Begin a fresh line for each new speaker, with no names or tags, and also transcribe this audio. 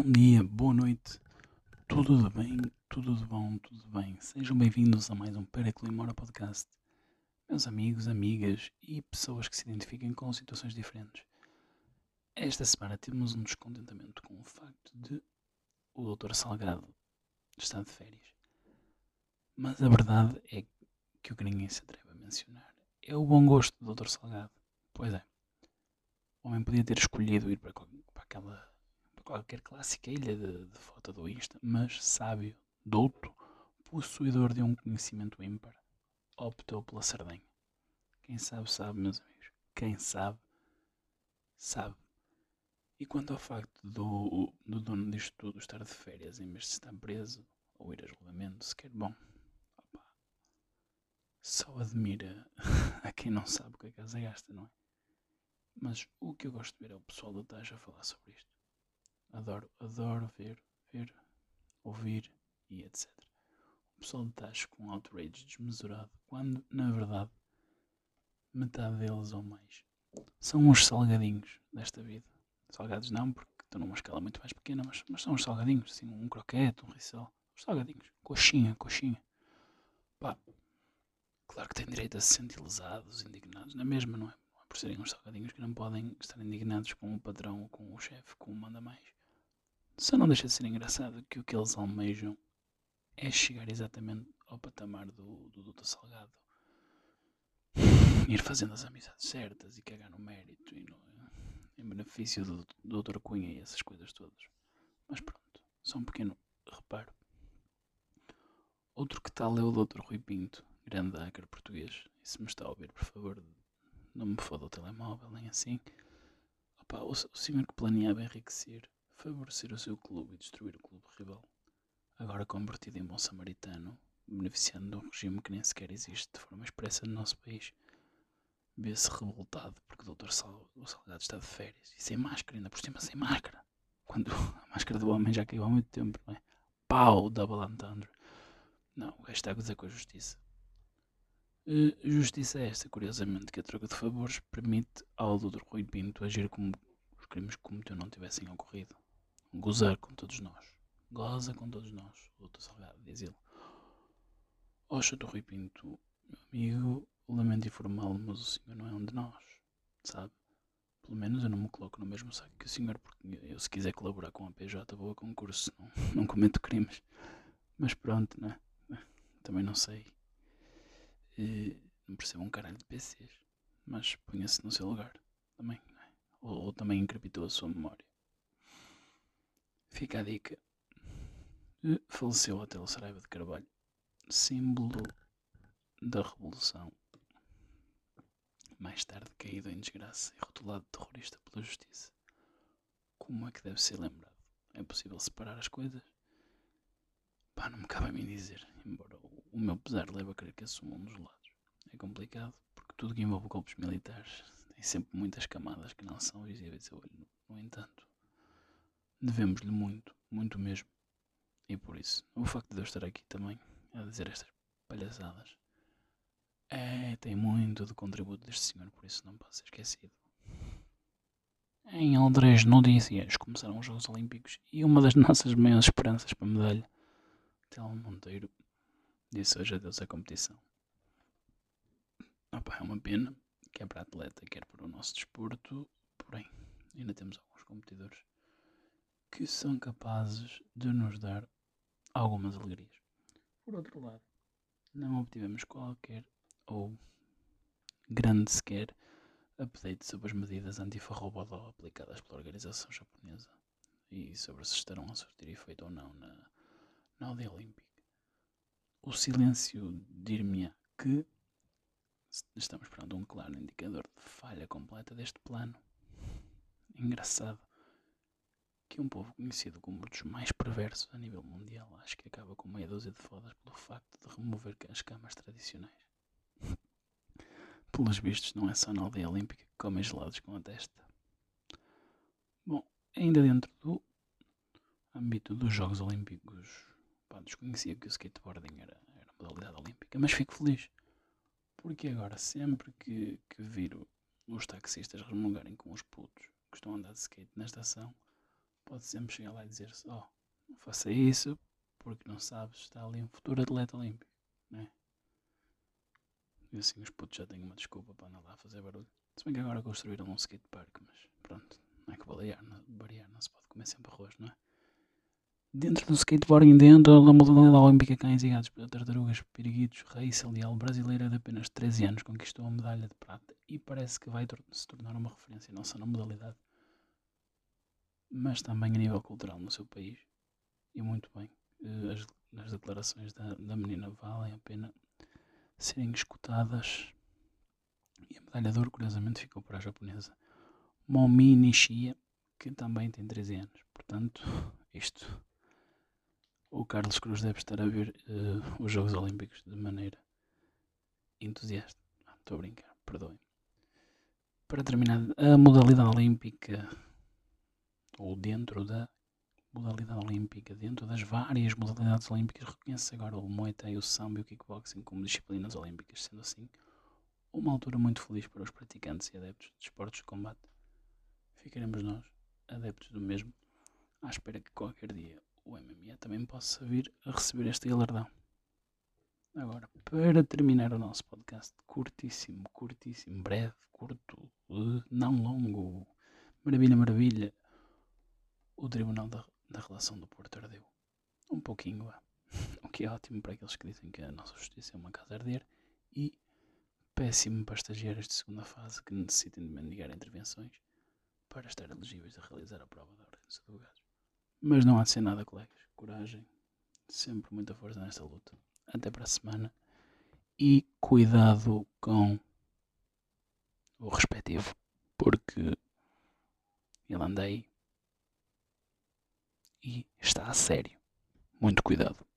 Bom dia, boa noite, tudo de bem, tudo de bom, tudo de bem. Sejam bem-vindos a mais um Periclo e Mora Podcast. Meus amigos, amigas e pessoas que se identifiquem com situações diferentes. Esta semana temos um descontentamento com o facto de o Dr. Salgado estar de férias. Mas a verdade é que o que ninguém se atreve a mencionar é o bom gosto do Dr. Salgado. Pois é, o homem podia ter escolhido ir para, para aquela qualquer clássica ilha de, de foto do Insta, mas sábio, douto, possuidor de um conhecimento ímpar, optou pela Sardenha. Quem sabe, sabe, meus amigos. Quem sabe, sabe. E quanto ao facto do, do dono disto tudo estar de férias em vez de estar preso ou ir a julgamento, sequer bom. Opa, só admira a quem não sabe o que a casa gasta, não é? Mas o que eu gosto de ver é o pessoal da Taja falar sobre isto. Adoro, adoro ver, ver, ouvir e etc. O pessoal de com um outrage desmesurado, quando, na verdade, metade deles ou mais são os salgadinhos desta vida. Salgados não, porque estão numa escala muito mais pequena, mas, mas são os salgadinhos, assim, um croquete, um rissol. Os salgadinhos, coxinha, coxinha. Pá, claro que têm direito a se sentir lesados, indignados, na mesma, não é? É por serem uns salgadinhos que não podem estar indignados com o patrão com o chefe, com o manda mais. Só não deixa de ser engraçado que o que eles almejam é chegar exatamente ao patamar do, do Doutor Salgado. Ir fazendo as amizades certas e cagar no mérito e no, em benefício do, do Doutor Cunha e essas coisas todas. Mas pronto, só um pequeno reparo. Outro que tal é o Doutor Rui Pinto, grande hacker português. E se me está a ouvir, por favor, não me foda o telemóvel, nem assim. Opa, o, o senhor que planeava enriquecer favorecer o seu clube e destruir o clube rival. Agora convertido em bom samaritano, beneficiando de um regime que nem sequer existe de forma expressa no nosso país, vê-se revoltado porque o Dr. Sal, o Salgado está de férias e sem máscara, ainda por cima sem máscara. Quando a máscara do homem já caiu há muito tempo, não é? Pau, double entendre. Não, o gajo está a gozar com a justiça. Uh, justiça é esta, curiosamente, que a troca de favores permite ao Dr. Rui Pinto agir como os crimes que cometeu não tivessem ocorrido gozar com todos nós. Goza com todos nós, doutor Salgado, diz ele. Oxa, do Rui Pinto, meu amigo, lamento informá-lo, mas o senhor não é um de nós, sabe? Pelo menos eu não me coloco no mesmo saco que o senhor, porque eu, se quiser colaborar com a PJ, vou a concurso, não, não cometo crimes. Mas pronto, né? Também não sei. E, não percebo um caralho de PCs, mas ponha-se no seu lugar, também, né? ou, ou também increpitou a sua memória. Fica a dica. Faleceu o Hotel Saraiva de Carvalho, símbolo da Revolução. Mais tarde caído em desgraça e rotulado de terrorista pela justiça. Como é que deve ser lembrado? É possível separar as coisas? Pá, não me cabe a mim dizer, embora o meu pesar leve a crer que assumam um dos lados. É complicado, porque tudo que envolve golpes militares tem sempre muitas camadas que não são visíveis a olho. No entanto, devemos-lhe muito, muito mesmo. E por isso, o facto de eu estar aqui também a dizer estas palhaçadas é, tem muito de contributo deste senhor, por isso não pode ser esquecido. Em Aldrez Notícias começaram os Jogos Olímpicos e uma das nossas maiores esperanças para a medalha, Telmo Monteiro, disse hoje adeus à competição. Opa, é uma pena, quer para a atleta, quer para o nosso desporto, porém, ainda temos alguns competidores que são capazes de nos dar algumas alegrias. Por outro lado, não obtivemos qualquer ou grande sequer update sobre as medidas anti-farrobodó aplicadas pela organização japonesa e sobre se estarão a surtir efeito ou não na, na aldeia olímpica. O silêncio dir-me que estamos perante um claro indicador de falha completa deste plano. Engraçado que um povo conhecido como um dos mais perversos a nível mundial acho que acaba com meia dúzia de fodas pelo facto de remover as camas tradicionais. Pelos vistos, não é só na aldeia olímpica que comem gelados com a testa. Bom, ainda dentro do âmbito dos Jogos Olímpicos, pá, desconhecia que o skateboarding era, era modalidade olímpica, mas fico feliz. Porque agora, sempre que, que viro os taxistas remungarem com os putos que estão a andar de skate na estação, pode sempre chegar lá e dizer-se: Oh, não faça isso porque não sabes, está ali um futuro atleta olímpico, né? E assim os putos já têm uma desculpa para andar lá a fazer barulho. Se bem que agora construíram um skatepark, mas pronto, não é que variar, não, variar, não se pode comer sempre arroz, não é? Dentro do skateboarding, dentro da modalidade olímpica, cães e gatos, tartarugas, piriguitos, Raíssa Leal, brasileira de apenas 13 anos, conquistou a medalha de prata e parece que vai se tornar uma referência não só na modalidade, mas também a nível cultural no seu país. E muito bem, eh, as, as declarações da, da menina valem a pena serem escutadas. E a medalha de ouro, curiosamente, ficou para a japonesa Momi Nishia, que também tem 13 anos. Portanto, isto o Carlos Cruz deve estar a ver uh, os Jogos Olímpicos de maneira entusiasta. Estou a brincar, perdoem. Para terminar, a modalidade olímpica, ou dentro da modalidade olímpica, dentro das várias modalidades olímpicas, reconhece agora o Muay Thai, o Sambo e o Kickboxing como disciplinas olímpicas, sendo assim uma altura muito feliz para os praticantes e adeptos de esportes de combate. Ficaremos nós, adeptos do mesmo, à espera que qualquer dia o MMA também possa vir a receber este galardão. Agora, para terminar o nosso podcast, curtíssimo, curtíssimo, breve, curto, não longo, maravilha, maravilha, o Tribunal da, da Relação do Porto ardeu. Um pouquinho, o que é ótimo para aqueles que dizem que a nossa justiça é uma casa arder e péssimo para estagiários de segunda fase que necessitem de mendigar intervenções para estar elegíveis a realizar a prova da ordem dos advogados. Mas não há de ser nada, colegas. Coragem. Sempre muita força nesta luta. Até para a semana. E cuidado com o respectivo. Porque ele anda aí e está a sério. Muito cuidado.